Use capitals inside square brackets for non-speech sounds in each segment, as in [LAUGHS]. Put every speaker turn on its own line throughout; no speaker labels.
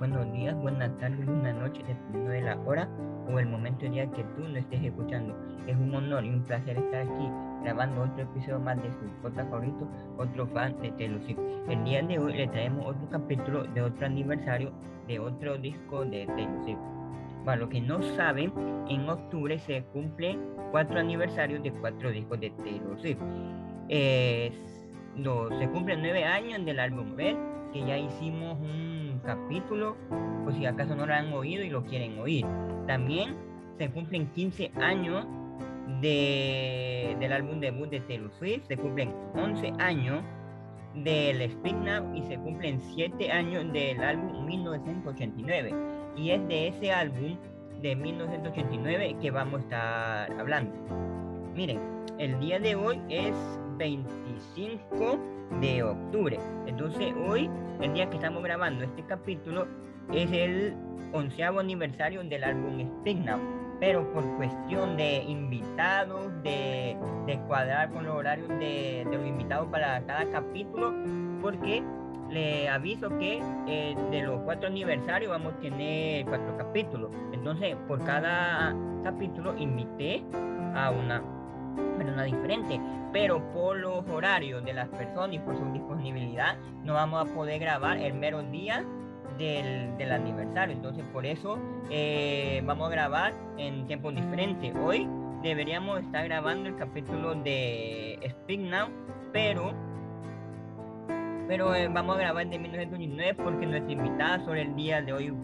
buenos días, buenas tardes, buenas noches, dependiendo de la hora o el momento del día que tú no estés escuchando. Es un honor y un placer estar aquí grabando otro episodio más de su podcast favorito, otro fan de Taylor El día de hoy le traemos otro capítulo de otro aniversario de otro disco de Taylor Para los que no saben, en octubre se cumplen cuatro aniversarios de cuatro discos de Taylor Swift. se cumplen nueve años del álbum Red, que ya hicimos un capítulo, por si acaso no lo han oído y lo quieren oír. También se cumplen 15 años del álbum debut de Taylor Swift, se cumplen 11 años del Speak Now y se cumplen 7 años del álbum 1989. Y es de ese álbum de 1989 que vamos a estar hablando. Miren, el día de hoy es 25 de octubre. Entonces hoy, el día que estamos grabando este capítulo, es el onceavo aniversario del álbum Now pero por cuestión de invitados, de, cuadrar con los horarios de, los invitados para cada capítulo, porque le aviso que eh, de los cuatro aniversarios vamos a tener cuatro capítulos. Entonces, por cada capítulo invité a una persona diferente, pero por los horarios de las personas y por su disponibilidad, no vamos a poder grabar el mero día del, aniversario. Entonces, por eso eh, vamos a grabar en tiempos diferentes. Hoy deberíamos estar grabando el capítulo de Speak Now, pero pero eh, vamos a grabar de 1919 porque nuestra invitada sobre el día de hoy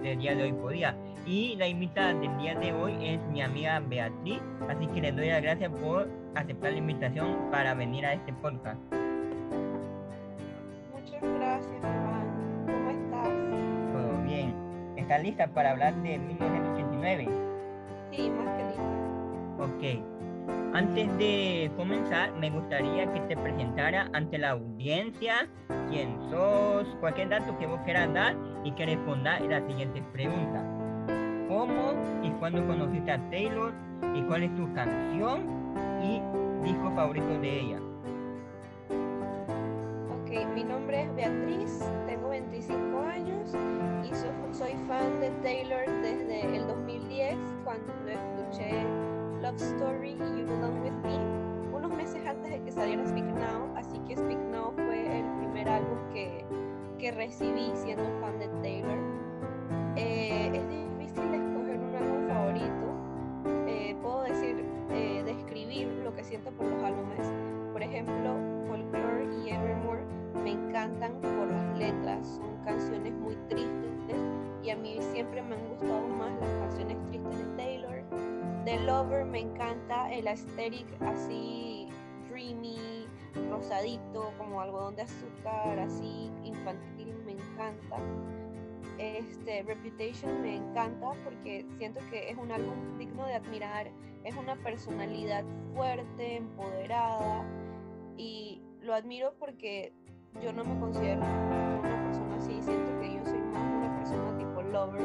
del día de hoy podía y la invitada del día de hoy es mi amiga Beatriz así que le doy las gracias por aceptar la invitación para venir a este podcast
muchas gracias
¿Estás lista para hablar de 1989?
Sí, más que lista.
Ok. Antes de comenzar, me gustaría que te presentara ante la audiencia quién sos, cualquier dato que vos quieras dar y que responda la siguiente pregunta. ¿Cómo y cuándo conociste a Taylor y cuál es tu canción y disco favorito de ella?
Ok, mi nombre es Beatriz, tengo 25 años y soy fan de Taylor desde el 2010 cuando escuché Love Story y You Belong With Me, unos meses antes de que saliera Speak Now, así que Speak Now fue el primer álbum que, que recibí siendo fan de Taylor. Eh, es favorito, eh, puedo decir, eh, describir lo que siento por los álbumes, por ejemplo, Folklore y Evermore me encantan por las letras, son canciones muy tristes y a mí siempre me han gustado más las canciones tristes de Taylor. The Lover me encanta el aesthetic así dreamy, rosadito, como algodón de azúcar, así infantil, me encanta. Este, Reputation me encanta porque siento que es un álbum digno de admirar, es una personalidad fuerte, empoderada y lo admiro porque yo no me considero una persona así, siento que yo soy más una persona tipo lover,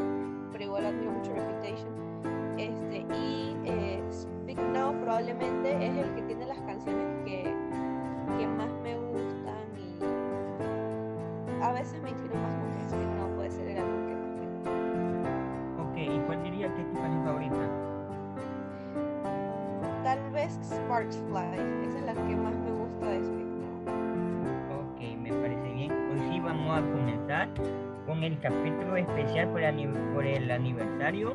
pero igual admiro mucho Reputation. Este, y eh, Speak Now probablemente es el que tiene las canciones que, que más me gustan y a veces me inclino más vez Sparks Fly, esa es la que más me gusta de Speak
vamos a comenzar con el capítulo especial por el, por el aniversario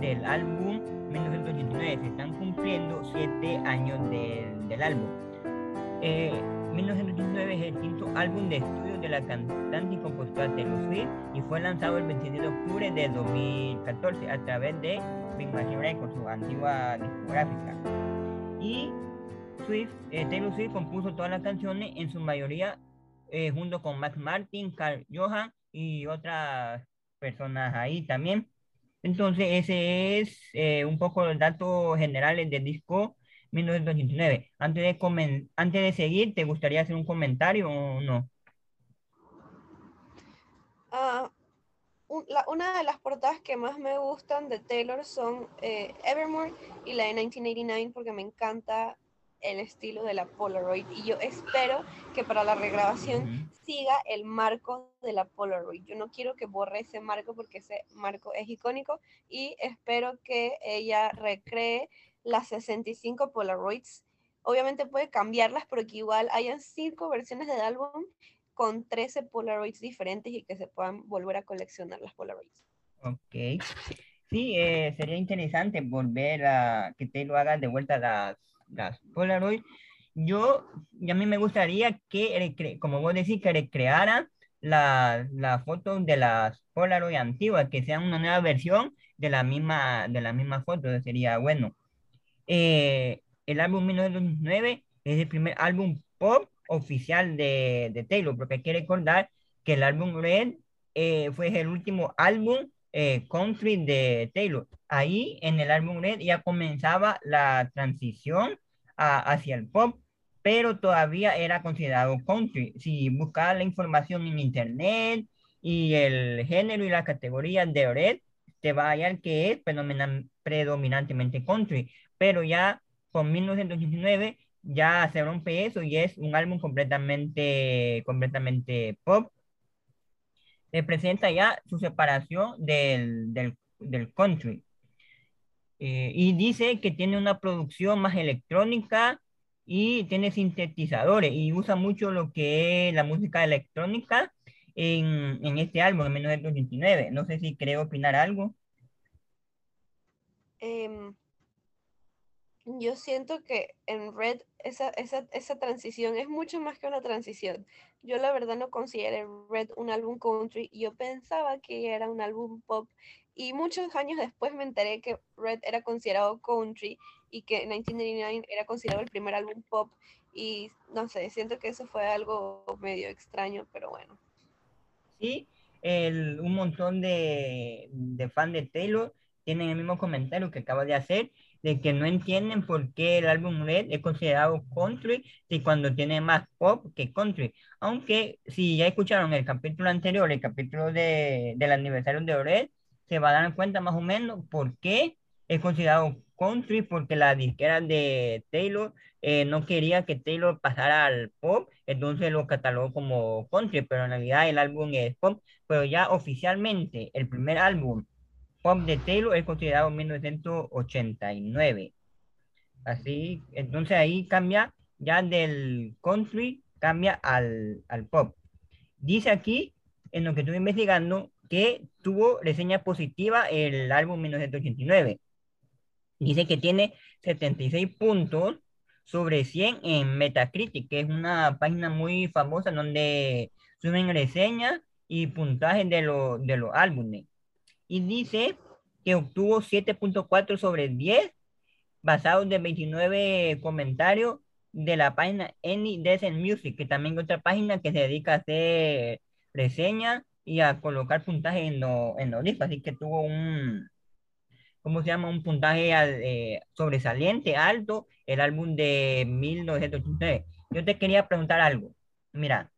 del álbum 1989. Se están cumpliendo siete años del, del álbum. Eh, 1989 es el quinto álbum de estudio de la cantante y compositora Taylor Swift y fue lanzado el 27 de octubre de 2014 a través de Big Machine Records, su antigua discográfica. Y Swift, eh, Taylor Swift compuso todas las canciones, en su mayoría eh, junto con Max Martin, Carl Johan y otras personas ahí también. Entonces, ese es eh, un poco los datos generales del disco 1989. Antes de, antes de seguir, ¿te gustaría hacer un comentario o no?
Una de las portadas que más me gustan de Taylor son eh, Evermore y la de 1989 porque me encanta el estilo de la Polaroid y yo espero que para la regrabación siga el marco de la Polaroid. Yo no quiero que borre ese marco porque ese marco es icónico y espero que ella recree las 65 Polaroids. Obviamente puede cambiarlas, pero que igual hayan cinco versiones del álbum con 13 Polaroids diferentes y que se puedan volver a coleccionar las Polaroids.
Ok. Sí, eh, sería interesante volver a que te lo hagas de vuelta las, las Polaroid. Yo, y a mí me gustaría que, como vos decís, que recreara la, la foto de las Polaroid antiguas, que sea una nueva versión de la misma, de la misma foto, sería bueno. Eh, el álbum 1909 es el primer álbum pop oficial de, de Taylor, porque hay que recordar que el álbum Red eh, fue el último álbum eh, country de Taylor. Ahí en el álbum Red ya comenzaba la transición hacia el pop, pero todavía era considerado country. Si buscaba la información en internet y el género y la categoría de Red, te va a hallar que es predominantemente country, pero ya con 1989 ya se rompe eso y es un álbum completamente, completamente pop. Representa ya su separación del, del, country. Eh, y dice que tiene una producción más electrónica y tiene sintetizadores y usa mucho lo que es la música electrónica en, en este álbum, en 1989. No sé si creo opinar algo.
Em, yo siento que en Red esa, esa, esa, transición es mucho más que una transición. Yo la verdad no considero Red un álbum country, yo pensaba que era un álbum pop y muchos años después me enteré que Red era considerado country y que 1999 era considerado el primer álbum pop y no sé, siento que eso fue algo medio extraño, pero bueno.
Sí, el, un montón de, de fans de Taylor tienen el mismo comentario que acaba de hacer, de que no entienden por qué el álbum Red es considerado country si cuando tiene más pop que country. Aunque si ya escucharon el capítulo anterior, el capítulo de, del aniversario de Red, se va a dar cuenta más o menos por qué es considerado country, porque la disquera de Taylor eh, no quería que Taylor pasara al pop, entonces lo catalogó como country, pero en realidad el álbum es pop, pero ya oficialmente el primer álbum pop de Taylor es considerado 1989. Así, entonces ahí cambia ya del country, cambia al, al pop. Dice aquí, en lo que estuve investigando, que tuvo reseña positiva el álbum 1989. Dice que tiene 76 puntos sobre 100 en Metacritic, que es una página muy famosa donde suben reseñas y puntajes de, de los álbumes y dice que obtuvo 7.4 sobre 10 basado en 29 comentarios de la página Any Decent Music, que también es otra página que se dedica a hacer reseñas y a colocar puntaje en, en los discos, así que tuvo un, ¿cómo se llama? Un puntaje eh, sobresaliente, alto, el álbum de 1989. Yo te quería preguntar algo. Mira,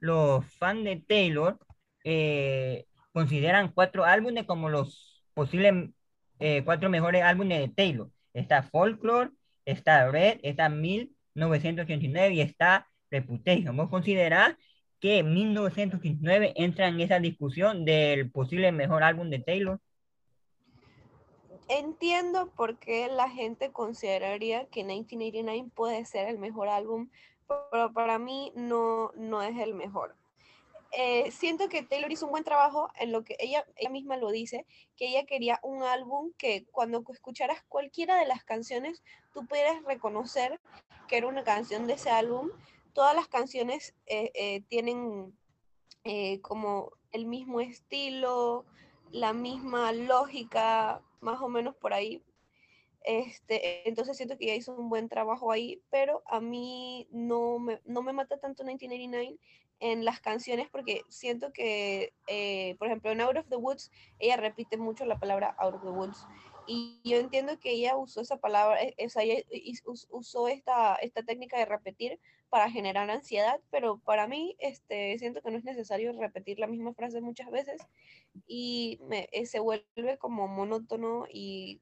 los fans de Taylor eh, consideran cuatro álbumes como los posibles eh, cuatro mejores álbumes de Taylor. Está Folklore, está Red, está 1989 y está Reputation. ¿Vos considerás que 1989 entra en esa discusión del posible mejor álbum de Taylor?
Entiendo por qué la gente consideraría que 1989 puede ser el mejor álbum, pero para mí no, no es el mejor. Eh, siento que Taylor hizo un buen trabajo en lo que ella, ella misma lo dice, que ella quería un álbum que cuando escucharas cualquiera de las canciones, tú pudieras reconocer que era una canción de ese álbum. Todas las canciones eh, eh, tienen como el mismo estilo, la misma lógica, más o menos por ahí. Este, entonces siento que ella hizo un buen trabajo ahí, pero a mí no me, no me mata tanto 1989 en las canciones porque siento que, eh, por ejemplo, en Out of the Woods, ella repite mucho la palabra Out of the Woods. Y yo entiendo que ella usó esa palabra, esa, ella usó esta, esta técnica de repetir para generar ansiedad, pero para mí este, siento que no es necesario repetir la misma frase muchas veces y me, eh, se vuelve como monótono y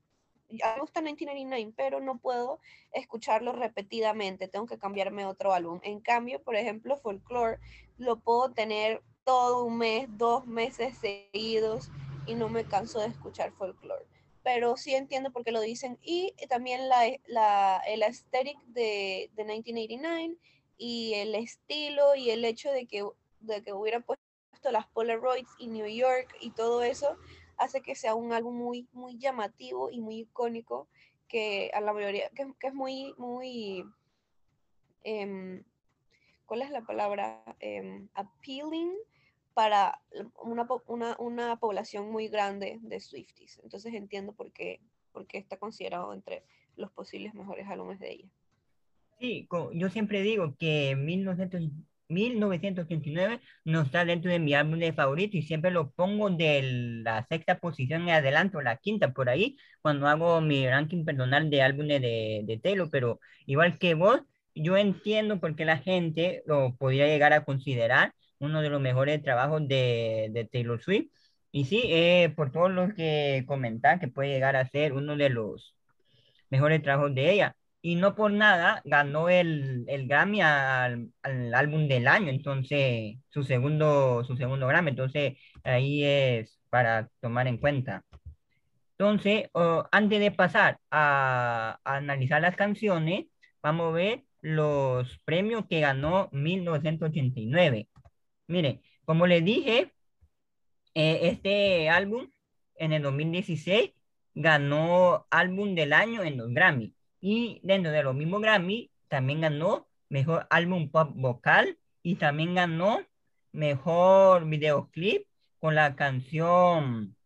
me gusta 1999, pero no puedo escucharlo repetidamente, tengo que cambiarme otro álbum. En cambio, por ejemplo, Folklore lo puedo tener todo un mes, dos meses seguidos y no me canso de escuchar Folklore. Pero sí entiendo por qué lo dicen. Y también la, la, el aesthetic de, de 1989 y el estilo y el hecho de que, de que hubiera puesto las Polaroids y New York y todo eso hace que sea un álbum muy, muy llamativo y muy icónico que a la mayoría, que, es muy, muy, em, ¿cuál es la palabra? Em, appealing para una, una, una, población muy grande de Swifties. Entonces entiendo por qué, por qué está considerado entre los posibles mejores álbumes de ella.
Sí, yo siempre digo que 1900 1989 no está dentro de mi álbum de favorito y siempre lo pongo de la sexta posición en adelante o la quinta por ahí cuando hago mi ranking personal de álbumes de, de Taylor, pero igual que vos, yo entiendo por qué la gente lo podría llegar a considerar uno de los mejores trabajos de, de Taylor Swift. Y sí, eh, por todo lo que comentar, que puede llegar a ser uno de los mejores trabajos de ella y no por nada ganó el, el Grammy al, al, álbum del año, entonces su segundo, su segundo Grammy, entonces ahí es para tomar en cuenta. Entonces, antes de pasar a, analizar las canciones, vamos a ver los premios que ganó 1989. Mire, como les dije, eh, este álbum en el 2016 ganó álbum del año en los Grammy. Y dentro de los mismos Grammy, también ganó Mejor Álbum Pop Vocal y también ganó Mejor Videoclip con la canción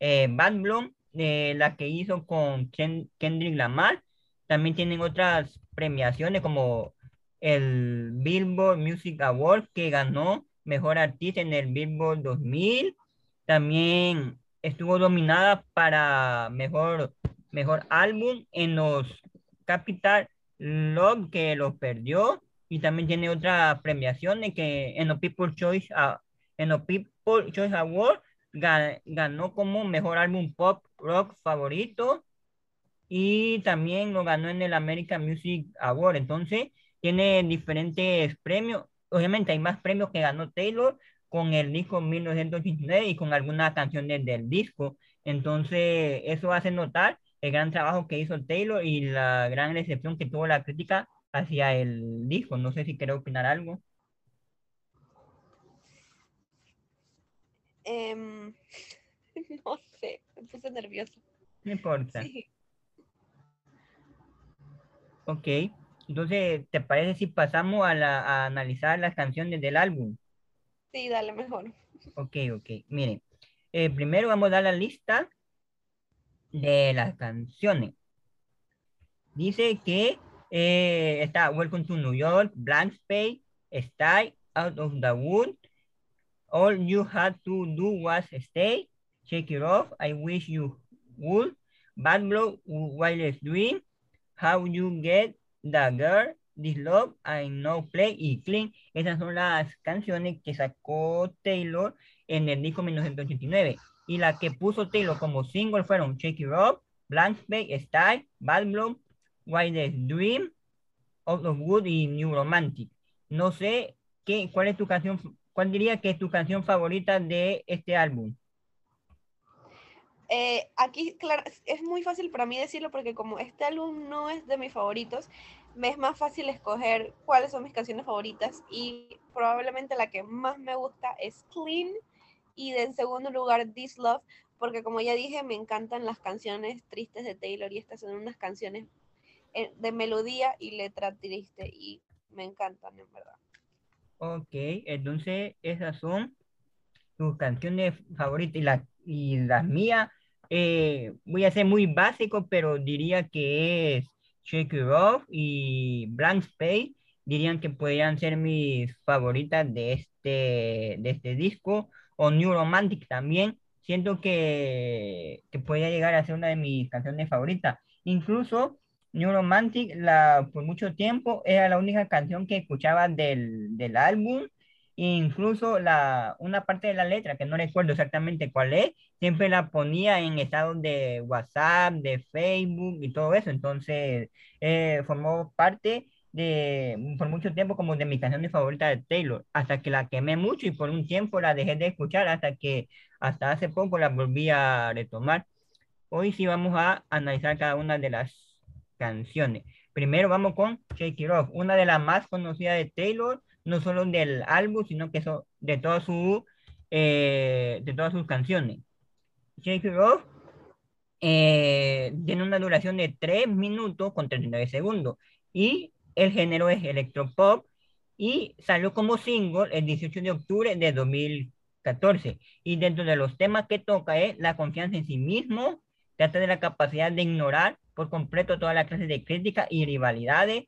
eh, Bad Bloom, eh, la que hizo con Kendrick Lamar. También tienen otras premiaciones como el Billboard Music Award que ganó Mejor Artista en el Billboard 2000. También estuvo dominada para Mejor mejor álbum en los Capital Love que lo perdió y también tiene otra premiación de que en los People Choice uh, en los People Choice Award ganó como mejor álbum pop rock favorito y también lo ganó en el American Music Award. Entonces tiene diferentes premios. Obviamente hay más premios que ganó Taylor con el disco 1989 y con algunas canciones del disco. Entonces eso hace notar el gran trabajo que hizo Taylor y la gran recepción que tuvo la crítica hacia el disco. No sé si quiere opinar algo.
Em, [LAUGHS] no sé, me puse nerviosa.
No importa. Ok, entonces, ¿te parece si pasamos a, la, a analizar las canciones del álbum?
Sí, dale mejor.
Ok, ok. Miren, eh, primero vamos a dar la lista de las canciones. Dice que eh, está Welcome to New York, Blank Space, Stay Out of the Wood, All You Had to Do Was Stay, Shake It Off, I Wish You Would, Bad Blow, Wildest Dream, How You Get the Girl, This Love, I Know Play y Clean. Esas son las canciones que sacó Taylor en el disco 1989 y la que puso Taylor como single fueron Shake It Up, Blank Space, Style, Bad Bloom, Wildest Dream, Out of Wood y New Romantic. No sé qué, cuál es tu canción, cuál diría que es tu canción favorita de este álbum.
Eh, aquí, claro, es muy fácil para mí decirlo porque como este álbum no es de mis favoritos, me es más fácil escoger cuáles son mis canciones favoritas y probablemente la que más me gusta es Clean y en segundo lugar This Love, porque como ya dije, me encantan las canciones tristes de Taylor y estas son unas canciones eh, de melodía y letra triste y me encantan en verdad.
Ok, entonces esas son tus canciones favoritas y, la, y las mías. Eh, voy a ser muy básico, pero diría que es Shake It Off y Blank Space. Dirían que podrían ser mis favoritas de este, de este disco o New Romantic también, siento que, que podría llegar a ser una de mis canciones favoritas. Incluso New Romantic, la, por mucho tiempo, era la única canción que escuchaba del, del álbum Incluso la, una parte de la letra, que no recuerdo exactamente cuál es, siempre la ponía en estados de WhatsApp, de Facebook y todo eso. Entonces, eh, formó parte de, por mucho tiempo como de mi canción favorita de Taylor, hasta que la quemé mucho y por un tiempo la dejé de escuchar hasta que hasta hace poco la volví a retomar. Hoy sí vamos a analizar cada una de las canciones. Primero vamos con Shake It Off, una de las más conocidas de Taylor no solo del álbum, sino que eso, de, todo su, eh, de todas sus canciones. Shake It Off eh, tiene una duración de 3 minutos con 39 segundos y el género es electropop y salió como single el 18 de octubre de 2014 y dentro de los temas que toca es la confianza en sí mismo, trata de la capacidad de ignorar por completo toda la clase de críticas y rivalidades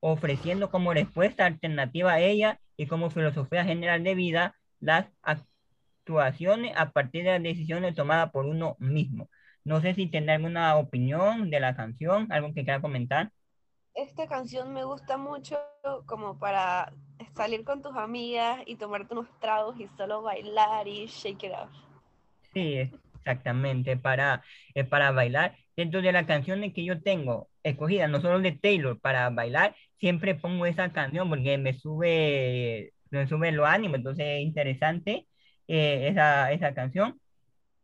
ofreciendo como respuesta alternativa a ella y como filosofía general de vida las actuaciones a partir de las decisiones tomadas por uno mismo. No sé si tiene alguna opinión de la canción, algo que quiera comentar.
Esta canción me gusta mucho como para salir con tus amigas y tomarte unos tragos y solo bailar y shake it off.
Sí, exactamente, para, para bailar. Dentro de las canciones que yo tengo escogidas, no solo de Taylor, para bailar, siempre pongo esa canción porque me sube, me sube lo ánimo, entonces es interesante eh, esa, esa canción.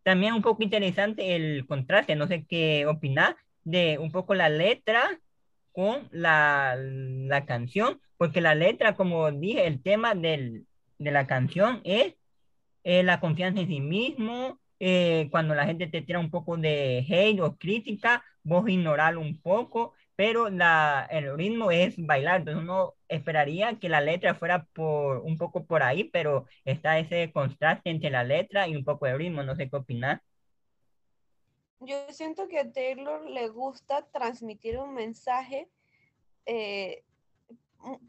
También un poco interesante el contraste, no sé qué opinar de un poco la letra con la, la canción, porque la letra, como dije, el tema del, de la canción es eh, la confianza en sí mismo, eh, cuando la gente te tira un poco de hate o crítica, vos ignorarlo un poco, pero la, el ritmo es bailar, entonces uno esperaría que la letra fuera por, un poco por ahí, pero está ese contraste entre la letra y un poco de ritmo, no sé qué opinar.
Yo siento que a Taylor le gusta transmitir un mensaje, eh,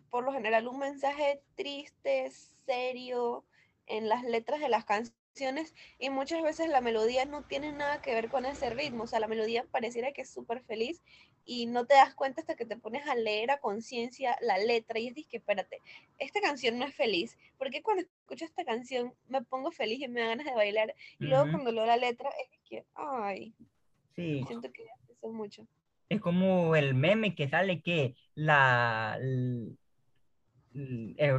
por lo general un mensaje triste, serio, en las letras de las canciones y muchas veces la melodía no tiene nada que ver con ese ritmo, o sea, la melodía pareciera que es súper feliz y no te das cuenta hasta que te pones a leer a conciencia la letra y es que, espérate, esta canción no es feliz, porque cuando escucho esta canción me pongo feliz y me da ganas de bailar y luego cuando leo la letra es que, ay, sí. siento que eso es mucho.
Es como el meme que sale que la, el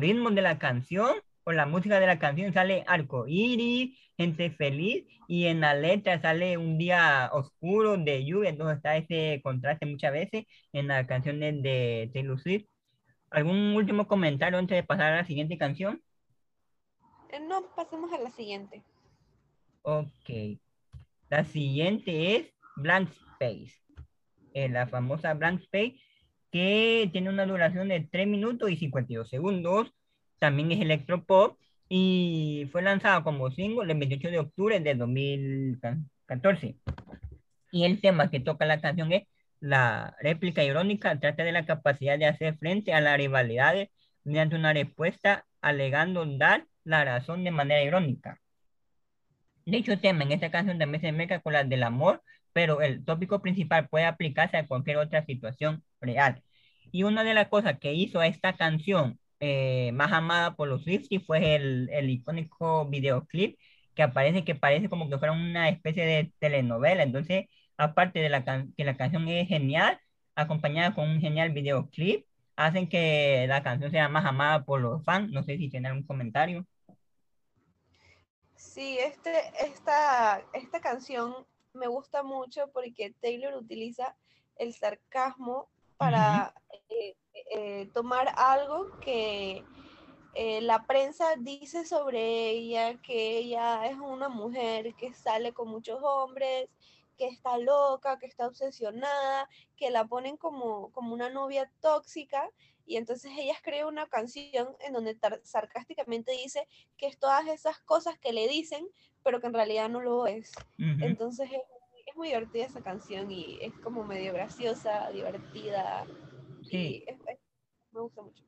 ritmo de la canción por la música de la canción sale arco iris, gente feliz, y en la letra sale un día oscuro de lluvia, entonces está ese contraste muchas veces en las canciones de Taylor Swift. ¿Algún último comentario antes de pasar a la siguiente canción?
Eh, no, pasemos a la siguiente.
Ok. La siguiente es Blank Space. Eh, la famosa Blank Space que tiene una duración de 3 minutos y 52 segundos también es electropop y fue lanzado como single el 28 de octubre de 2014. Y el tema que toca la canción es la réplica irónica, trata de la capacidad de hacer frente a las rivalidades mediante una respuesta alegando dar la razón de manera irónica. Dicho tema en esta canción también se mezcla con la del amor, pero el tópico principal puede aplicarse a cualquier otra situación real. Y una de las cosas que hizo a esta canción eh, más amada por los Swifties fue el, el icónico videoclip que aparece, que parece como que fuera una especie de telenovela. Entonces, aparte de la que la canción es genial, acompañada con un genial videoclip, hacen que la canción sea más amada por los fans. No sé si tienen algún comentario.
Sí, este, esta, esta canción me gusta mucho porque Taylor utiliza el sarcasmo para eh, tomar algo que eh, la prensa dice sobre ella, que ella es una mujer que sale con muchos hombres, que está loca, que está obsesionada, que la ponen como, como una novia tóxica. Y entonces ella escribe una canción en donde sarcásticamente dice que es todas esas cosas que le dicen, pero que en realidad no lo es. Entonces es, es, muy divertida esa canción y es como medio graciosa, divertida, Sí. me gusta mucho.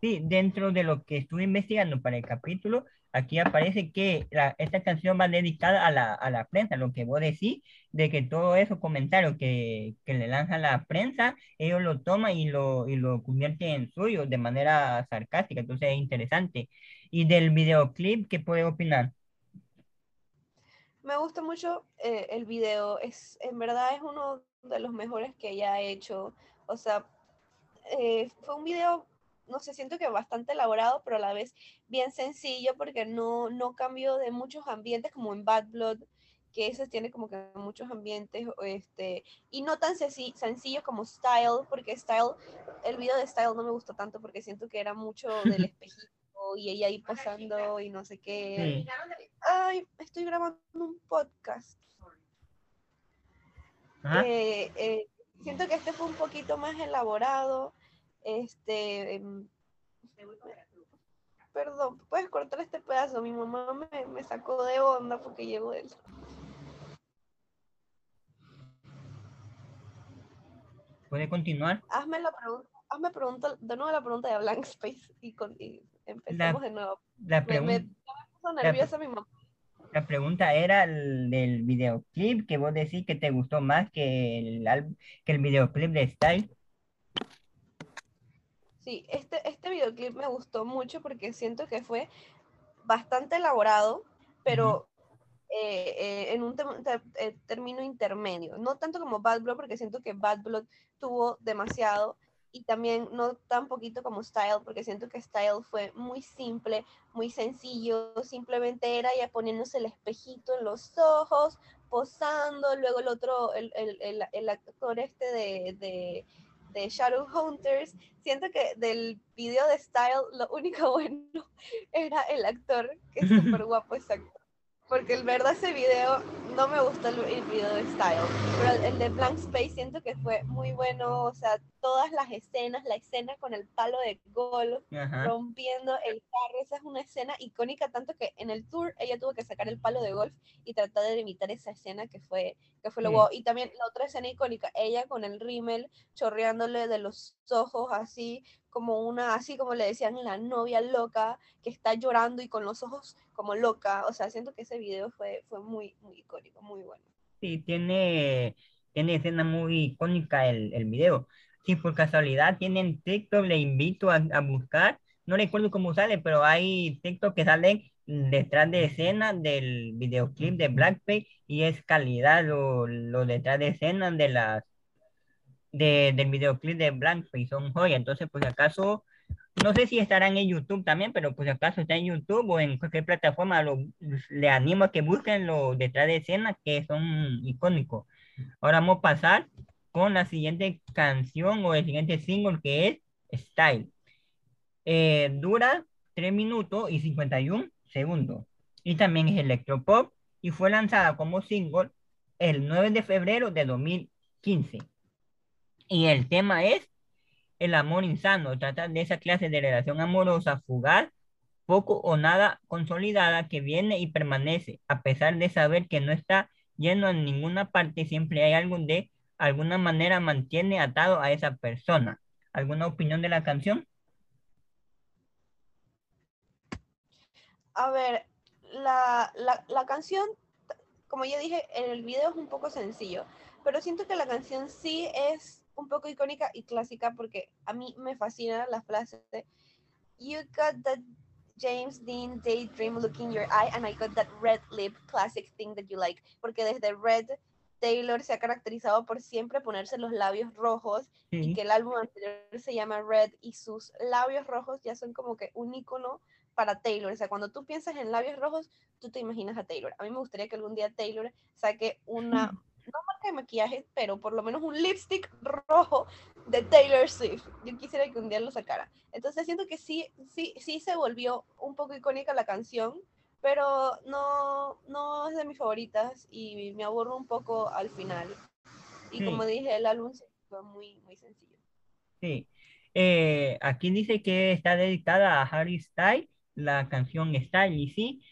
Sí, dentro de lo que estuve investigando para el capítulo, aquí aparece que esta canción va dedicada a la, a la, prensa, lo que vos decís, de que todo esos comentarios que, que, le lanza la prensa, ellos lo toman y lo, y lo convierten en suyo de manera sarcástica, entonces es interesante. Y del videoclip, ¿qué puede opinar?
Me gusta mucho eh, el video, es, en verdad es uno de los mejores que ella ha hecho, o sea, eh, fue un video no sé, siento que bastante elaborado, pero a la vez bien sencillo porque no, no cambió de muchos ambientes como en Bad Blood, que ese tiene como que muchos ambientes, este, y no tan sencillo como Style, porque Style, el video de Style no me gustó tanto porque siento que era mucho del [LAUGHS] espejito y ella ahí pasando y no sé qué. Ay, estoy grabando un podcast. Eh, eh, siento que este fue un poquito más elaborado este, em, perdón, puedes cortar este pedazo. Mi mamá me, me sacó de onda porque llegó él.
¿Puede continuar?
Hazme la pregunta, hazme pregunta, de nuevo la pregunta de Blank Space y, con, empezamos de nuevo.
La pregunta.
nerviosa mi mamá.
La pregunta era el del videoclip que vos decís que te gustó más que el, que el videoclip de Style.
Sí, este, este videoclip me gustó mucho porque siento que fue bastante elaborado, pero eh, eh, en un eh, término intermedio. No tanto como Bad Blood, porque siento que Bad Blood tuvo demasiado, y también no tan poquito como Style, porque siento que Style fue muy simple, muy sencillo, simplemente era ya poniéndose el espejito en los ojos, posando, luego el otro, el, el, el, actor este de de Shadowhunters, siento que del video de Style lo único [LAUGHS] bueno era el actor, que es [LAUGHS] súper guapo ese actor porque el verdad ese video no me gustó el, video de Style, pero el, de Blank Space siento que fue muy bueno, o sea, todas las escenas, la escena con el palo de golf, rompiendo el carro, esa es una escena icónica, tanto que en el tour ella tuvo que sacar el palo de golf y tratar de imitar esa escena que fue, que fue lo wow. Y también la otra escena icónica, ella con el rímel chorreándole de los ojos así, como una, así como le decían, la novia loca que está llorando y con los ojos como loca. O sea, siento que ese video fue, fue muy, muy icónico, muy bueno.
Sí, tiene, tiene escena muy icónica el, el video. Si por casualidad tienen TikTok, le invito a, a, buscar. No recuerdo cómo sale, pero hay TikTok que salen detrás de escena del videoclip de Blackpink y es calidad lo, lo detrás de escena de las de, del videoclip de Blackface son joya. Entonces, pues acaso, no sé si estarán en YouTube también, pero pues acaso está en YouTube o en cualquier plataforma, lo, le animo a que busquen los detrás de escena que son icónicos. Ahora vamos a pasar con la siguiente canción o el siguiente single que es Style. Eh, dura 3 minutos y 51 segundos. Y también es electropop y fue lanzada como single el 9 de febrero de 2015. Y el tema es el amor insano. Trata de esa clase de relación amorosa fugaz, poco o nada consolidada que viene y permanece, a pesar de saber que no está lleno en ninguna parte, siempre hay algo de alguna manera mantiene atado a esa persona. ¿Alguna opinión de la canción?
A ver, la, la, la canción, como ya dije, en el video es un poco sencillo, pero siento que la canción sí es un poco icónica y clásica porque a mí me fascina la frase de You got that James Dean daydream look in your eye and I got that red lip classic thing that you like. Porque desde Red, Taylor se ha caracterizado por siempre ponerse los labios rojos y que el álbum anterior se llama Red y sus labios rojos ya son como que un icono para Taylor. O sea, cuando tú piensas en labios rojos, tú te imaginas a Taylor. A mí me gustaría que algún día Taylor saque una no marca de maquillaje, pero por lo menos un lipstick rojo de Taylor Swift. Yo quisiera que un día lo sacara. Entonces siento que sí, sí, sí se volvió un poco icónica la canción, pero no, no es de mis favoritas y me aburro un poco al final. Y como dije, el álbum fue muy, muy sencillo.
Sí. Eh, aquí dice que está dedicada a Harry Styles, la canción Style, y sí,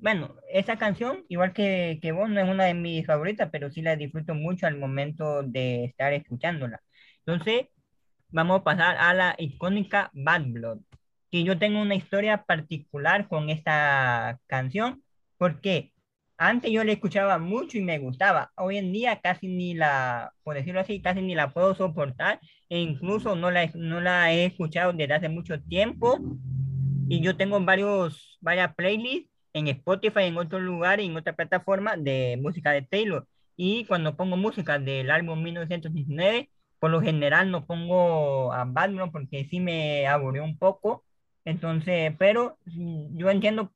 bueno, esa canción, igual que, que vos, no es una de mis favoritas, pero sí la disfruto mucho al momento de estar escuchándola. Entonces, vamos a pasar a la icónica Bad Blood. que yo tengo una historia particular con esta canción, porque antes yo la escuchaba mucho y me gustaba. Hoy en día casi ni la, por decirlo así, casi ni la puedo soportar e incluso no la, no la he escuchado desde hace mucho tiempo. Y yo tengo varios, varias playlists en Spotify, en otro lugar y en otra plataforma de música de Taylor. Y cuando pongo música del álbum 1919, por lo general no pongo a Batman porque sí me aburrió un poco. Entonces, pero yo entiendo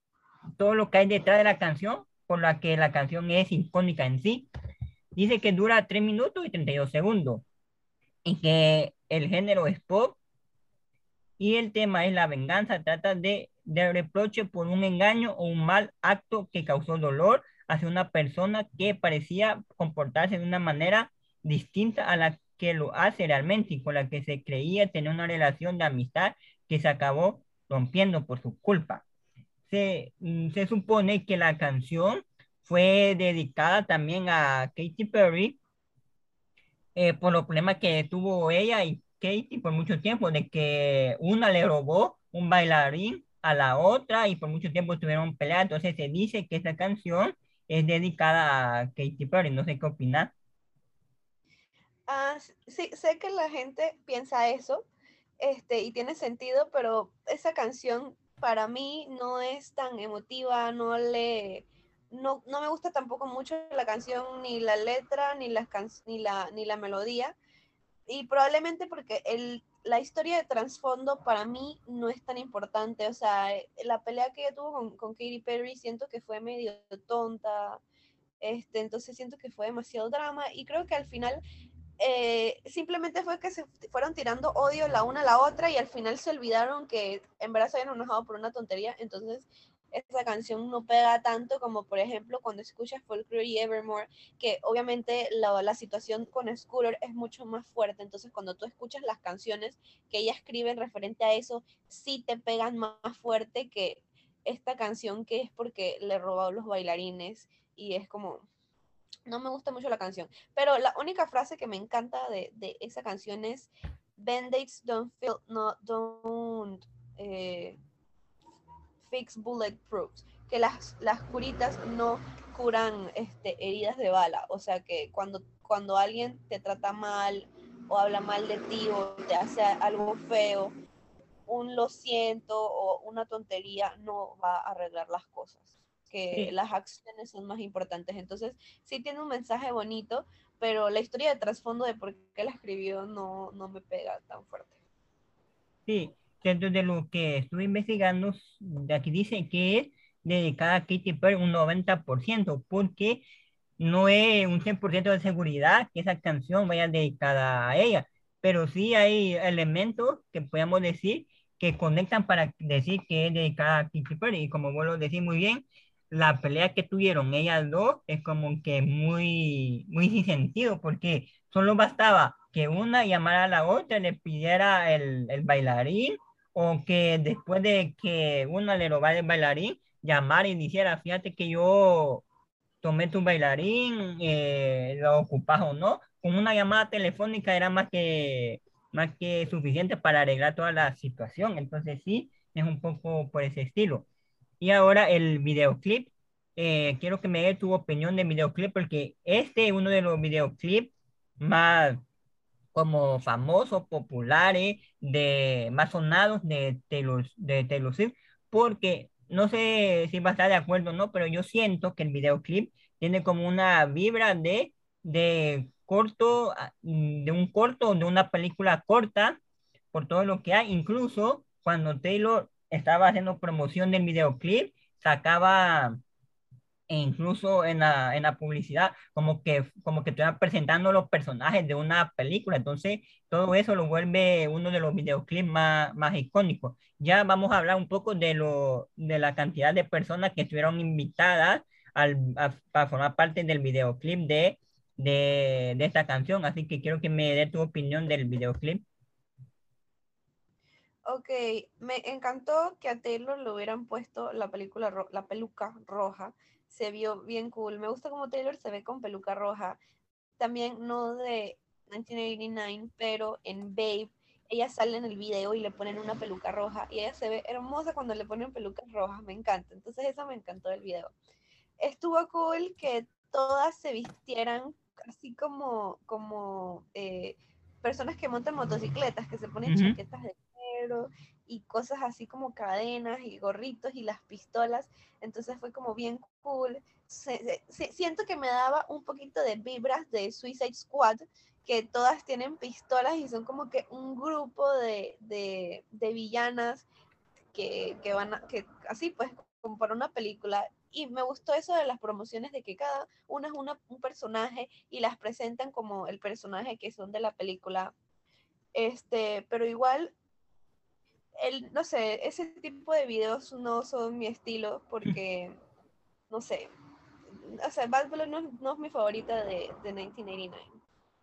todo lo que hay detrás de la canción, por la que la canción es icónica en sí. Dice que dura 3 minutos y 32 segundos y que el género es pop y el tema es la venganza, trata de, de reproche por un engaño o un mal acto que causó dolor hacia una persona que parecía comportarse de una manera distinta a la que lo hace realmente y con la que se creía tener una relación de amistad que se acabó rompiendo por su culpa. Se, mm, se supone que la canción fue dedicada también a Katy Perry eh, por los problemas que tuvo ella y Katy por mucho tiempo, de que una le robó un bailarín a la otra y por mucho tiempo estuvieron peleando. Entonces se dice que esta canción es dedicada a Katy Perry. No sé qué opinar.
Ah, sí, sé que la gente piensa eso, este, y tiene sentido, pero esa canción para mí no es tan emotiva, no le, no, no me gusta tampoco mucho la canción, ni la letra, ni, las ni, la, ni la melodía, y probablemente porque el, la historia de trasfondo para mí no es tan importante, o sea, la pelea que ella tuvo con, Katy Perry siento que fue medio tonta, este, entonces siento que fue demasiado drama, y creo que al final eh, simplemente fue que se fueron tirando odio la una a la otra y al final se olvidaron que en verdad se habían enojado por una tontería, entonces esa canción no pega tanto como por ejemplo cuando escuchas Folklore y Evermore, que obviamente la, la situación con Scooter es mucho más fuerte, entonces cuando tú escuchas las canciones que ella escribe referente a eso, sí te pegan más fuerte que esta canción que es porque le robó los bailarines y es como, no me gusta mucho la canción, pero la única frase que me encanta de, de esa canción es Band-Aids don't feel, no, don't eh, fix bulletproof, que las, las curitas no curan este, heridas de bala, o sea que cuando, cuando alguien te trata mal o habla mal de ti o te hace algo feo, un lo siento o una tontería no va a arreglar las cosas que las acciones son más importantes. Entonces, sí tiene un mensaje bonito, pero la historia de trasfondo de por qué la escribió no, no me pega tan fuerte.
Sí, dentro de lo que estuve investigando, de aquí dice que es dedicada a Katy Perry un 90%, porque no es un 100% de seguridad que esa canción vaya dedicada a ella, pero sí hay elementos que podemos decir que conectan para decir que es dedicada a Katy Perry, y como vos lo decís muy bien, la pelea que tuvieron ellas dos es como que muy, muy sin sentido, porque solo bastaba que una llamara a la otra, le pidiera el, el bailarín, o que después de que una le robara el bailarín, llamara y dijera, fíjate que yo tomé tu bailarín, eh, lo ocupas o no, con una llamada telefónica era más que, más que suficiente para arreglar toda la situación. Entonces sí, es un poco por ese estilo. Y ahora el videoclip. Eh, quiero que me dé tu opinión del videoclip porque este es uno de los videoclips más como famosos, populares, de, más sonados de Taylor, de Taylor Swift, porque no sé si va a estar de acuerdo o no, pero yo siento que el videoclip tiene como una vibra de, de corto, ah, de un corto, de una película corta, por todo lo que hay, incluso cuando Taylor estaba haciendo promoción del videoclip, sacaba e incluso en la, en la publicidad, como que, como que estaban presentando los personajes de una película. Entonces, todo eso lo vuelve uno de los videoclips más, más icónicos. Ya vamos a hablar un poco de, lo, de la cantidad de personas que estuvieron invitadas al, a, para formar parte del videoclip de, de, de esta canción. Así que quiero que me dé tu opinión del videoclip.
Ok, me encantó que a Taylor le hubieran puesto la película, la peluca roja. Se vio bien cool. Me gusta como Taylor se ve con peluca roja. También no de 1989, pero en Babe ella sale en el video y le ponen una peluca roja y ella se ve hermosa cuando le ponen pelucas rojas, me encanta. Entonces eso me encantó del video. Estuvo cool que todas se vistieran así como, como eh, personas que montan motocicletas, que se ponen chaquetas de cuero y cosas así como cadenas y gorritos y las pistolas. Entonces fue como bien siento que me daba un poquito de vibras de Suicide Squad, que todas tienen pistolas y son como que un grupo de, de, de villanas que, que, van a, que así pues como para una película. Y me gustó eso de las promociones de que cada una es una, un personaje y las presentan como el personaje que son de la película. Este, pero igual, el, no sé, ese tipo de videos no son mi estilo porque, [LAUGHS] no sé, o sea, Bad no, no, es mi favorita de, de 1989.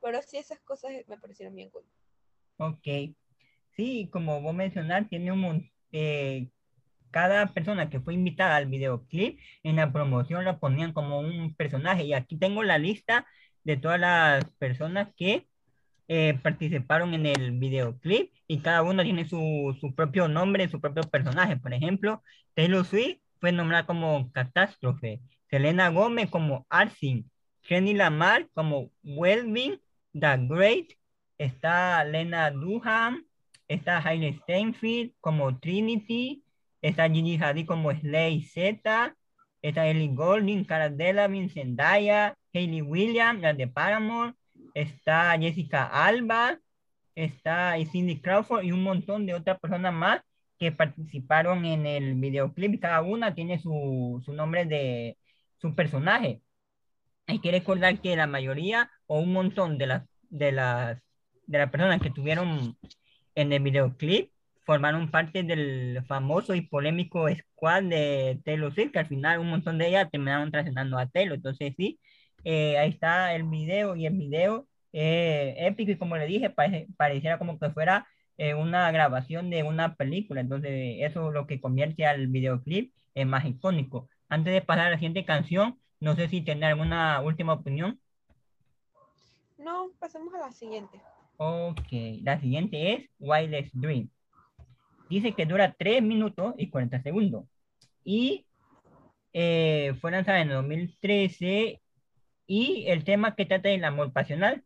Pero sí, esas cosas me parecieron bien cool.
Ok. Sí, como vos mencionar, tiene un... Eh, cada persona que fue invitada al videoclip, en la promoción la ponían como un personaje. Y aquí tengo la lista de todas las personas que eh, participaron en el videoclip y cada uno tiene su, su, propio nombre, su propio personaje. Por ejemplo, Taylor Swift fue nombrada como Catástrofe, Selena Gómez como Arsin, Jenny Lamar como Wellbeing, The Great, está Lena Duham, está Hailey Steinfeld como Trinity, está Gigi Hadid como Slay Z, está Ellie Goulding, Cara Delevingne, Zendaya, Hayley Williams, la de Paramore, está Jessica Alba, está Cindy Crawford y un montón de otras personas más que participaron en el videoclip. Cada una tiene su, su nombre de su personaje. Hay que recordar que la mayoría o un montón de las, de las, de las personas que tuvieron en el videoclip formaron parte del famoso y polémico squad de Taylor Swift, que al final un montón de ellas terminaron traicionando a Taylor. Entonces sí, eh, ahí está el video y el video eh, épico y como le dije, pareciera como que fuera eh, una grabación de una película. Entonces eso es lo que convierte al videoclip en más icónico. Antes de pasar a la siguiente canción, no sé si tiene alguna última opinión.
No, pasemos a la siguiente.
Ok, la siguiente es Wildest Dream dice que dura 3 minutos y 40 segundos. Y eh, fue lanzada en 2013 y el tema que trata del amor pasional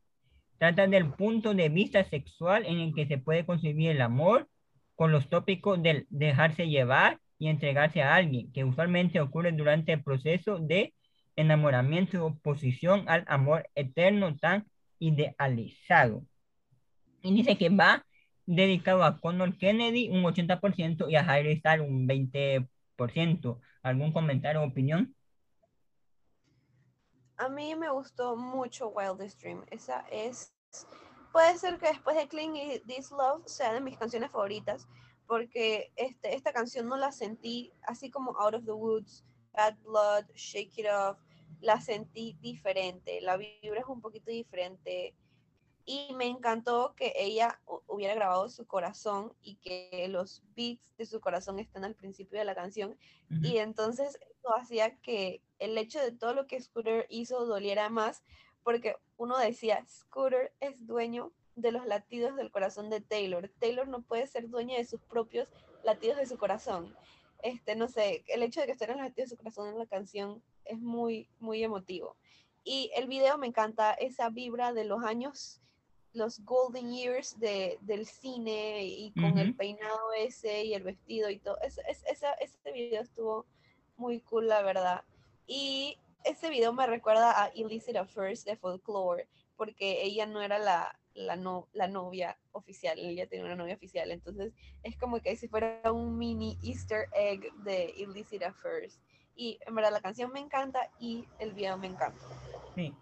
trata del punto de vista sexual en el que se puede concebir el amor con los tópicos del dejarse llevar y entregarse a alguien, que usualmente ocurre durante el proceso de enamoramiento y oposición al amor eterno tan idealizado. Y dice que va dedicado a Conor Kennedy un 80% y a Harry Styles un 20%. ¿Algún comentario o opinión?
A mí me gustó mucho Wildest Dream. Esa es. Puede ser que después de Cling y This Love sea de mis canciones favoritas, porque este, esta canción no la sentí así como Out of the Woods, Bad Blood, Shake It Off. La sentí diferente. La vibra es un poquito diferente y me encantó que ella hubiera grabado su corazón y que los beats de su corazón están al principio de la canción. Y entonces hacía que el hecho de todo lo que Scooter hizo doliera más, porque uno decía, Scooter es dueño de los latidos del corazón de Taylor. Taylor no puede ser dueña de sus propios latidos de su corazón. Este, no sé, el hecho de que estén los latidos de su corazón en la canción es muy, muy emotivo. Y el video me encanta, esa vibra de los años los golden years de, del cine y con el peinado ese y el vestido y todo. Es, es, ese video estuvo muy cool, la verdad. Y ese video me recuerda a Illicit Affairs de Folklore, porque ella no era la, la, no, la novia oficial, ella tenía una novia oficial. Entonces es como que si fuera un mini Easter egg de Illicit Affairs. Y en verdad la canción me encanta y el video me encanta.
Sí.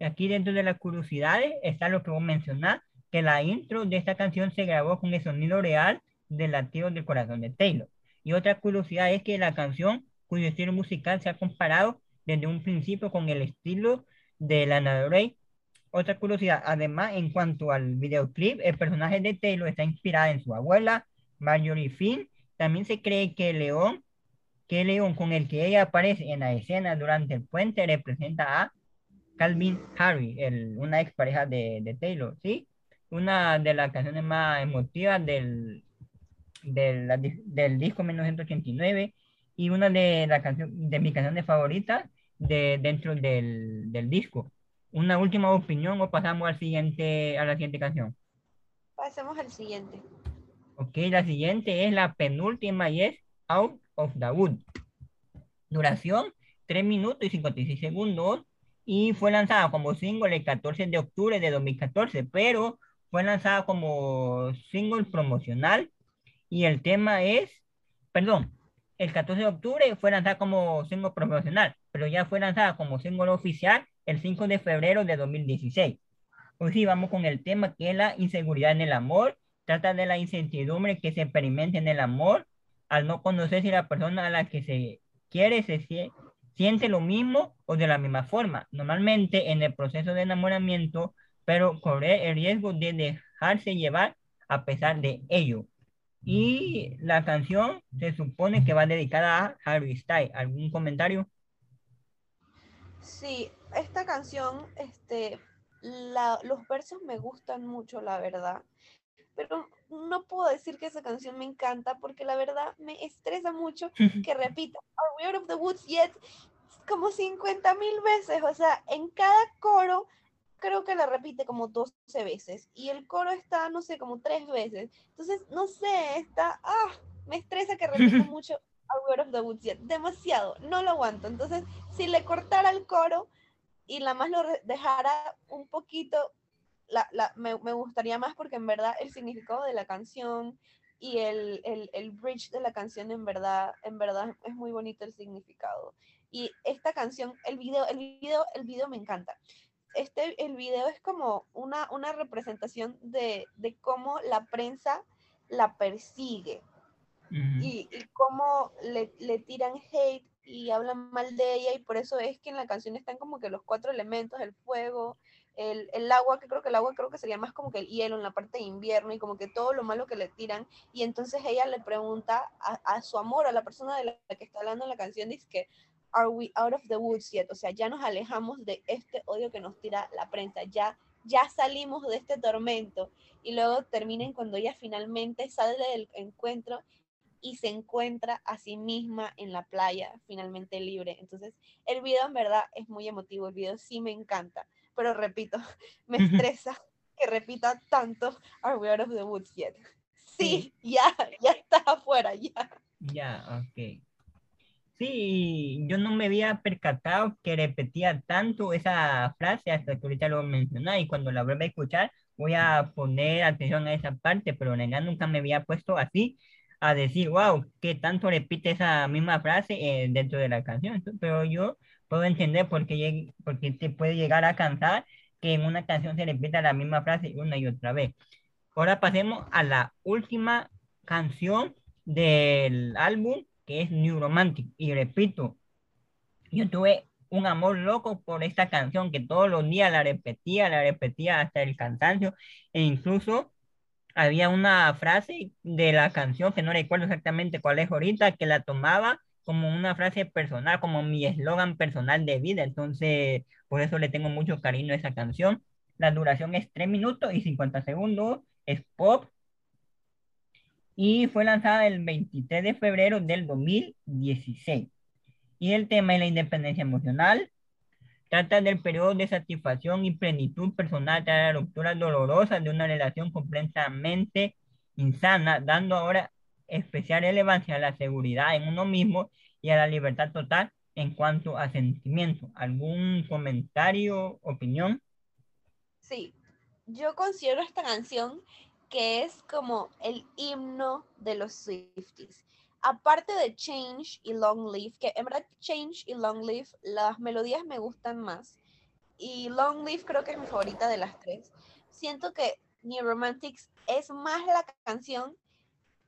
Aquí dentro de las curiosidades está lo que vos mencionás, que la intro de esta canción se grabó con el sonido real del latido del corazón de Taylor. Y otra curiosidad es que la canción, cuyo estilo musical se ha comparado desde un principio con el estilo de Lana Del Rey. Otra curiosidad, además, en cuanto al videoclip, el personaje de Taylor está inspirado en su abuela, Marjorie Finn. También se cree que el león, que el león con el que ella aparece en la escena durante el puente representa a Calvin Harry, el, una expareja de, de Taylor, ¿sí? una de las canciones más emotivas del, del, del disco 1989 y una de, la canción, de mis canciones favoritas de, dentro del, del disco. Una última opinión o pasamos al siguiente, a la siguiente canción.
Pasemos al siguiente.
Ok, la siguiente es la penúltima y es Out of the Wood. Duración 3 minutos y 56 segundos y fue lanzada como single el 14 de octubre de 2014, pero fue lanzada como single promocional y el tema es, perdón, el 14 de octubre fue lanzada como single promocional, pero ya fue lanzada como single oficial el 5 de febrero de 2016. Hoy sí vamos con el tema que es la inseguridad en el amor. Trata de la incertidumbre que se experimenta en el amor al no conocer si la persona a la que se quiere se siente lo mismo o de la misma forma. Normalmente en el proceso de enamoramiento, pero corre el riesgo de dejarse llevar a pesar de ello. Y la canción se supone que va dedicada a Harry Styles. ¿Algún comentario?
Sí, esta canción, este, los versos me gustan mucho, la verdad. Pero no puedo decir que esa canción me encanta porque la verdad me estresa mucho [LAUGHS] que repita Are we out of the woods yet? como 50 mil veces. O sea, en cada coro creo que la repite como 12 veces y el coro está, no sé, como tres veces. Entonces, no sé, está, ah, me estresa que repita [LAUGHS] mucho Are of the Woods Yet. Demasiado, no lo aguanto. Entonces, si le cortara el coro y la más lo dejara un poquito, la, la, me, me, gustaría más porque en verdad el significado de la canción y el, el, el, bridge de la canción en verdad, en verdad es muy bonito el significado. Y esta canción, el video, el video, el video me encanta. Este, el video es como una, una representación de, de cómo la prensa la persigue y, y, cómo le, le, tiran hate y hablan mal de ella y por eso es que en la canción están como que los cuatro elementos, el fuego, el, el, agua, que creo que el agua creo que sería más como que el hielo en la parte de invierno y como que todo lo malo que le tiran y entonces ella le pregunta a, a su amor, a la persona de la que está hablando en la canción, dice que are we out of the woods yet? O sea, ya nos alejamos de este odio que nos tira la prensa, ya, ya salimos de este tormento. Y luego terminen cuando ella finalmente sale del encuentro y se encuentra a sí misma en la playa, finalmente libre. Entonces, el video en verdad es muy emotivo, el video sí me encanta, pero repito, [LAUGHS] me estresa que repita tanto Are we out of the woods yet? Sí, ya, ya está afuera, ya.
Ya, ok. Sí, yo no me había percatado que repetía tanto esa frase hasta que ahorita lo mencioné y cuando la vuelva a escuchar voy a poner atención a esa parte, pero en nunca me había puesto así a decir, wow, que tanto repite esa misma frase eh, dentro de la canción. Pero yo puedo entender por qué, porque te puede llegar a cansar que en una canción se repita la misma frase una y otra vez. Ahora pasemos a la última canción del álbum que es New Romantic. Y repito, yo tuve un amor loco por esta canción que todos los días la repetía, la repetía hasta el cansancio e incluso había una frase de la canción que no recuerdo exactamente cuál es ahorita, que la tomaba como una frase personal, como mi eslogan personal de vida. Entonces, por eso le tengo mucho cariño a esa canción. La duración es 3 minutos y 50 segundos. Es pop, y fue lanzada el 23 de febrero del 2016. Y el tema es la independencia emocional. Trata del periodo de satisfacción y plenitud personal tras la ruptura dolorosa de una relación completamente insana, dando ahora especial relevancia a la seguridad en uno mismo y a la libertad total en cuanto a sentimiento. ¿Algún comentario, opinión?
Sí, yo considero esta canción que es como el himno de los Swifties. Aparte de Change y Long Live, que en verdad Change y Long Live, las melodías me gustan más. Y Long Live creo que es mi favorita de las tres. Siento que New Romantics es más la canción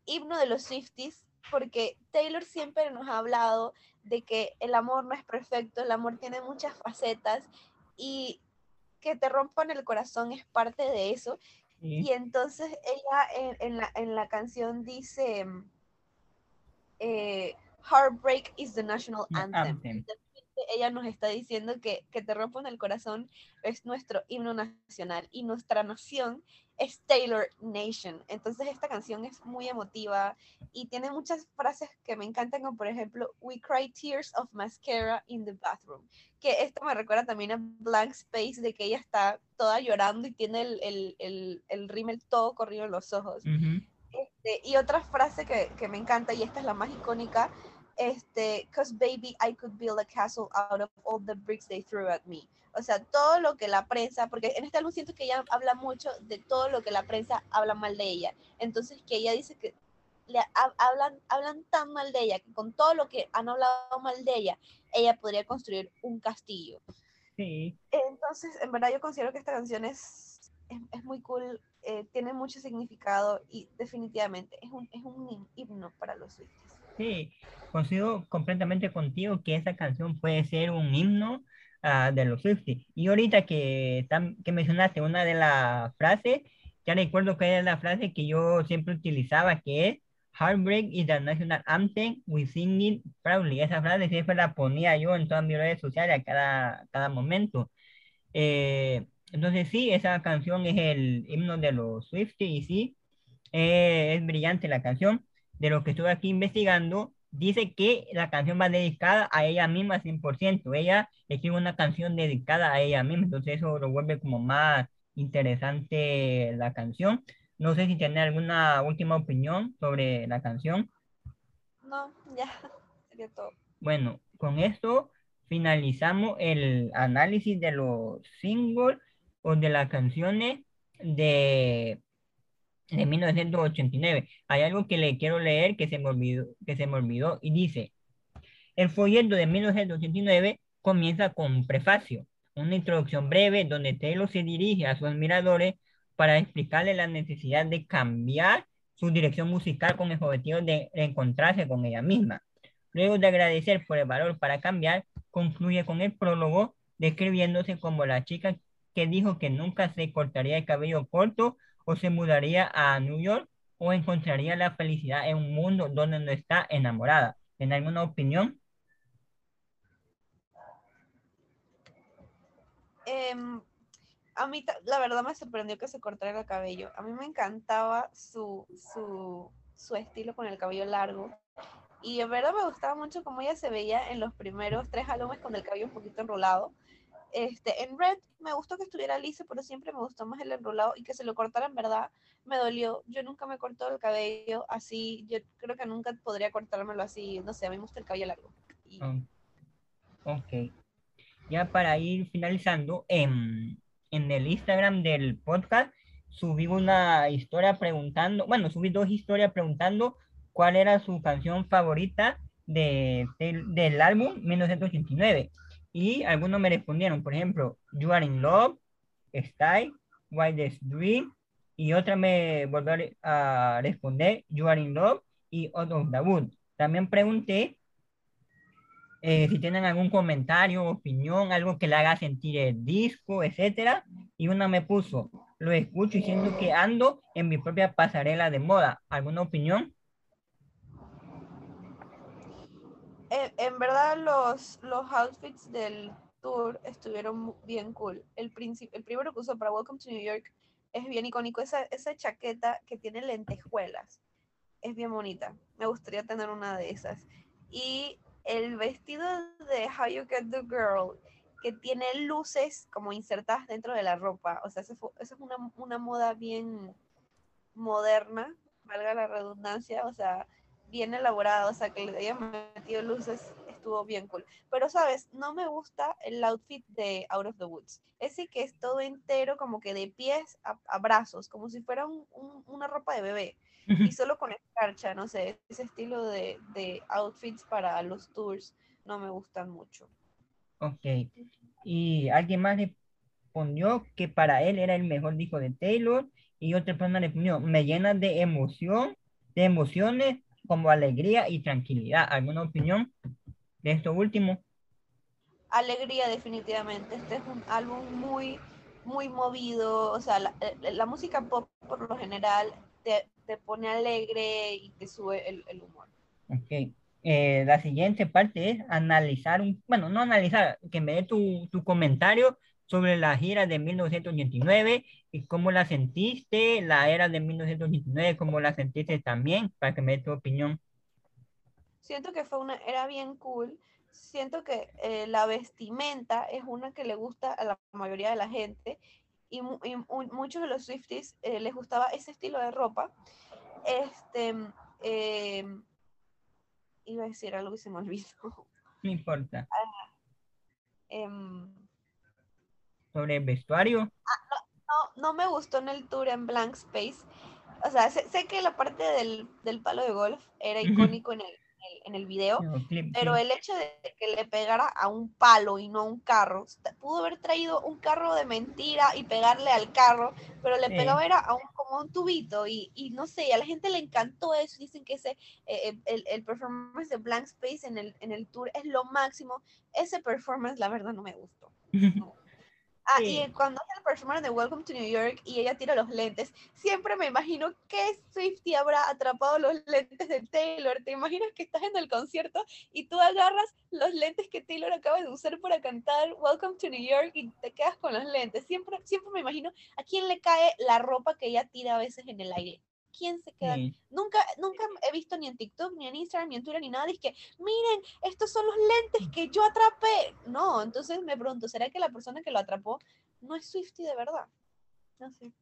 himno de los Swifties, porque Taylor siempre nos ha hablado de que el amor no es perfecto, el amor tiene muchas facetas y que te rompan el corazón es parte de eso. Y entonces ella en, la, en la canción dice, eh, Heartbreak is the national anthem. Ella nos está diciendo que, que Te rompo en el corazón es nuestro himno nacional y nuestra nación es Taylor Nation. Entonces esta canción es muy emotiva y tiene muchas frases que me encantan, como por ejemplo, We cry tears of mascara in the bathroom. Que esto me recuerda también a Blank Space, de que ella está toda llorando y tiene el, el, el, el rímel todo corrido en los ojos. este, y otra frase que, que me encanta, y esta es la más icónica, este, cause baby, I could build a castle out of all the bricks they threw at me. O sea, todo lo que la prensa, porque en este álbum siento que ella habla mucho de todo lo que la prensa habla mal de ella. Entonces, que ella dice que le hablan, hablan tan mal de ella, que con todo lo que han hablado mal de ella, ella podría construir un castillo.
Sí.
Entonces, en verdad yo considero que esta canción es, es, muy cool, eh, tiene mucho significado y definitivamente es un, es un himno para los Swifties.
Sí, coincido completamente contigo que esa canción puede ser un himno uh, de los Swifties. Y ahorita que, que mencionaste una de las frases, ya recuerdo que era la frase que yo siempre utilizaba, que es Heartbreak is the national anthem, we sing it proudly. Esa frase siempre la ponía yo en todas mis redes sociales a cada, cada momento. Eh, entonces sí, esa canción es el himno de los Swifties y sí, eh, es brillante la canción de lo que estuve aquí investigando, dice que la canción va dedicada a ella misma 100%. Ella escribe una canción dedicada a ella misma, entonces eso lo vuelve como más interesante la canción. No sé si tiene alguna última opinión sobre la canción.
No, ya, sería todo.
Bueno, con esto finalizamos el análisis de los singles o de las canciones de de 1989. Hay algo que le quiero leer que se me olvidó, que se me olvidó y dice, el folleto de 1989 comienza con un prefacio, una introducción breve donde Taylor se dirige a sus admiradores para explicarle la necesidad de cambiar su dirección musical con el objetivo de encontrarse con ella misma. Luego de agradecer por el valor para cambiar, concluye con el prólogo describiéndose como la chica que dijo que nunca se cortaría el cabello corto o se mudaría a New York o encontraría la felicidad en un mundo donde no está enamorada. ¿En alguna opinión?
Em, a mí la verdad me sorprendió que se cortara el cabello. A mí me encantaba su, su, su estilo con el cabello largo. Y en verdad me gustaba mucho cómo ella se veía en los primeros tres álbumes con el cabello un poquito enrolado. Este, en Red me gustó que estuviera liso, pero siempre me gustó más el enrolado y que se lo cortara en verdad me dolió. Yo nunca me corto el cabello así, yo creo que nunca podría cortármelo así, no sé, a mí me gusta el cabello largo.
Ok. Ya para ir finalizando, en, en el Instagram del podcast subí una historia preguntando, bueno, subí dos historias preguntando cuál era su canción favorita de, del álbum 1989. Y algunos me respondieron, por ejemplo, You Are in Love, Style, Wildest Dream. Y otra me volvió a responder, You Are in Love y Out of the Wood. También pregunté eh, si tienen algún comentario, opinión, algo que le haga sentir el disco, etcétera. Y una me puso, lo escucho y siento que ando en mi propia pasarela de moda. ¿Alguna opinión?
En, verdad los, los outfits del tour estuvieron bien cool. El, el primero que usó para Welcome to New York es bien icónico. Esa, esa chaqueta que tiene lentejuelas es bien bonita. Me gustaría tener una de esas. Y el vestido de How You Get the Girl, que tiene luces como insertadas dentro de la ropa. O sea, esa es una, una moda bien moderna, valga la redundancia. O sea, bien elaborado, o sea, que le hayan metido luces, estuvo bien cool. Pero, ¿sabes? No me gusta el outfit de Out of the Woods. Ese que es todo entero, como que de pies a, brazos, como si fuera una ropa de bebé. Y solo con escarcha, no sé, ese estilo de, de outfits para los tours no me gustan mucho.
Ok. Y alguien más respondió que para él era el mejor disco de Taylor y otra persona le respondió, me llena de emoción, de emociones como alegría y tranquilidad. ¿Alguna opinión de esto último?
Alegría definitivamente. Este es un álbum muy, muy movido. O sea, la, eh, música pop por lo general te, te, pone alegre y te sube el, el, humor.
Ok. eh, la siguiente parte es analizar, un, bueno, no analizar, que me dé tu, tu comentario sobre la gira de 1989 y cómo la sentiste, la era de 1989, cómo la sentiste también, para que me dé tu opinión.
Siento que fue una era bien cool. Siento que eh, la vestimenta es una que le gusta a la mayoría de la gente y, mu- y mu- muchos de los Swifties eh, les gustaba ese estilo de ropa. Este, em, iba a decir algo y se me olvidó.
No importa.
Em,
Sobre el vestuario,
no, no me gustó en el tour en Blank Space. O sea, sé, sé que la parte del, del palo de golf era icónico en el, en el, en el video,
no, clip,
pero
sí.
el hecho de que le pegara a un palo y no a un carro, pudo haber traído un carro de mentira y pegarle al carro, pero le
Sí.
pegaba era a un, como un tubito y, y no sé, a la gente le encantó eso, dicen que ese, eh, eh, el, el performance de Blank Space en el, en el tour es lo máximo, ese performance la verdad no me gustó. [LAUGHS] Ah,
Sí.
y cuando hace el performance de Welcome to New York y ella tira los lentes, siempre me imagino que Swifty habrá atrapado los lentes de Taylor. ¿Te imaginas que estás en el concierto y tú agarras los lentes que Taylor acaba de usar para cantar Welcome to New York y te quedas con los lentes? Siempre, siempre me imagino a quién le cae la ropa que ella tira a veces en el aire. ¿Quién se queda?
Sí.
Nunca, nunca he visto ni en TikTok, ni en Instagram, ni en Twitter, ni nada. Es que, miren, estos son los lentes que yo atrapé. No, entonces me pregunto, ¿será que la persona que lo atrapó no es Swifty de verdad? No sé.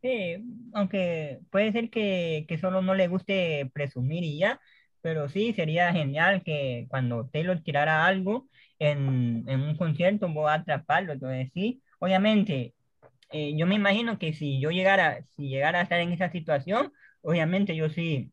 Sí, aunque puede ser que, que solo no le guste presumir y ya, pero sí sería genial que cuando Taylor tirara algo en, en un concierto, voy a atraparlo. Entonces, sí, obviamente, eh, yo me imagino que si yo llegara, si llegara a estar en esa situación, obviamente yo sí,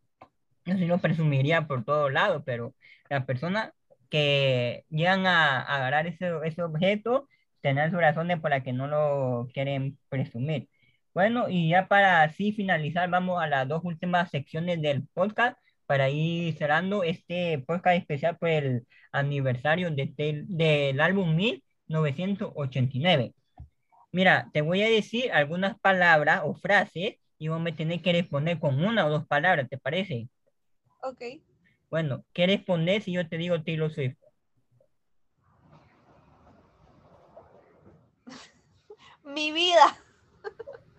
yo sí lo presumiría por todos lados, pero las personas que llegan a, a agarrar ese, ese objeto, tendrán sus razones por las que no lo quieren presumir. Bueno, y ya para así finalizar, vamos a las dos últimas secciones del podcast para ir cerrando este podcast especial por el aniversario de del álbum 1989. Mira, te voy a decir algunas palabras o frases y vos me tenés que responder con una o dos palabras, ¿te parece?
Ok.
Bueno, ¿qué responder si yo te digo Taylor Swift? [LAUGHS]
Mi vida.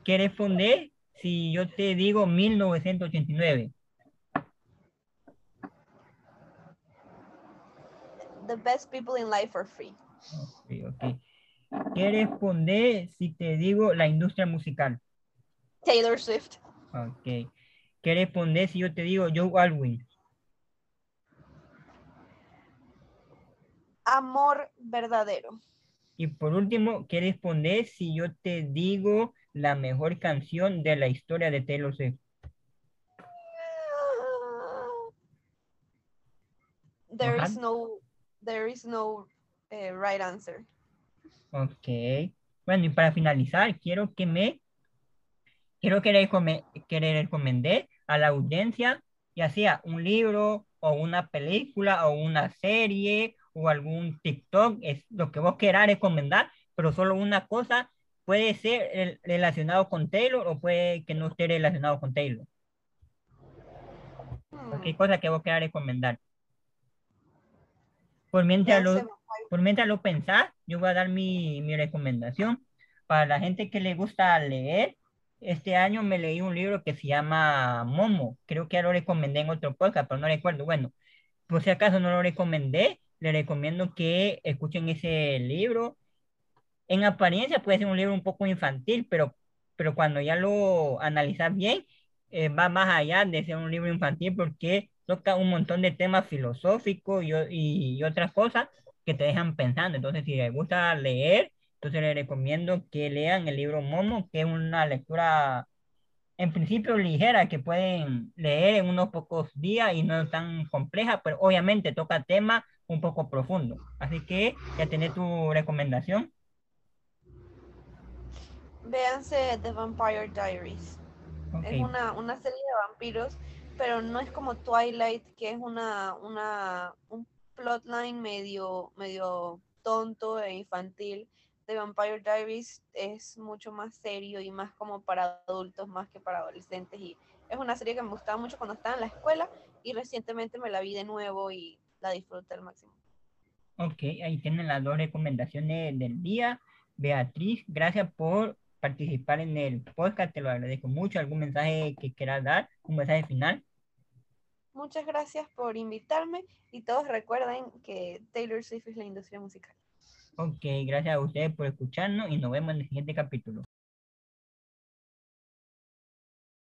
¿Qué responder si yo te digo 1989?
The best people in life are free.
Ok, ok. ¿Qué responder si te digo la industria musical?
Taylor Swift.
Ok. ¿Qué responder si yo te digo Joe Alwyn?
Amor verdadero.
Y por último, ¿qué responder si yo te digo la mejor canción de la historia de Taylor Swift?
There
Ajá.
is no, there is no eh, right answer.
Ok. Bueno, y para finalizar, quiero que me, quiero que le, que le recomendé a la audiencia, ya sea un libro o una película o una serie o algún TikTok, es lo que vos quieras recomendar, pero solo una cosa puede ser el- relacionado con Taylor o puede que no esté relacionado con Taylor. Cualquier
Hmm,
cosa que vos quieras recomendar. Por mientras
ya
por mientras lo pensás, yo voy a dar mi, mi recomendación. Para la gente que le gusta leer, este año me leí un libro que se llama Momo. Creo que ya lo recomendé en otro podcast, pero no recuerdo. Bueno, por si acaso no lo recomendé, le recomiendo que escuchen ese libro. En apariencia puede ser un libro un poco infantil, pero, pero cuando ya lo analizas bien, eh, va más allá de ser un libro infantil porque toca un montón de temas filosóficos y, y- y otras cosas que te dejan pensando. Entonces, si les gusta leer, entonces les recomiendo que lean el libro Momo, que es una lectura en principio ligera que pueden leer en unos pocos días y no tan compleja, pero obviamente toca temas un poco profundos. Así que ya tenés tu recomendación.
Véanse The Vampire Diaries.
Ok,
Es una, una serie de vampiros, pero no es como Twilight, que es una, una, un plotline medio, medio tonto e infantil. The Vampire Diaries es mucho más serio y más como para adultos, más que para adolescentes, y es una serie que me gustaba mucho cuando estaba en la escuela y recientemente me la vi de nuevo y la disfruté al máximo.
Ok, ahí tienen las dos recomendaciones del día. Beatriz, gracias por participar en el podcast, te lo agradezco mucho. ¿Algún mensaje que quieras dar? ¿Un mensaje final?
Muchas gracias por invitarme y todos recuerden que Taylor Swift es la industria musical.
Ok, gracias a ustedes por escucharnos y nos vemos en el siguiente capítulo.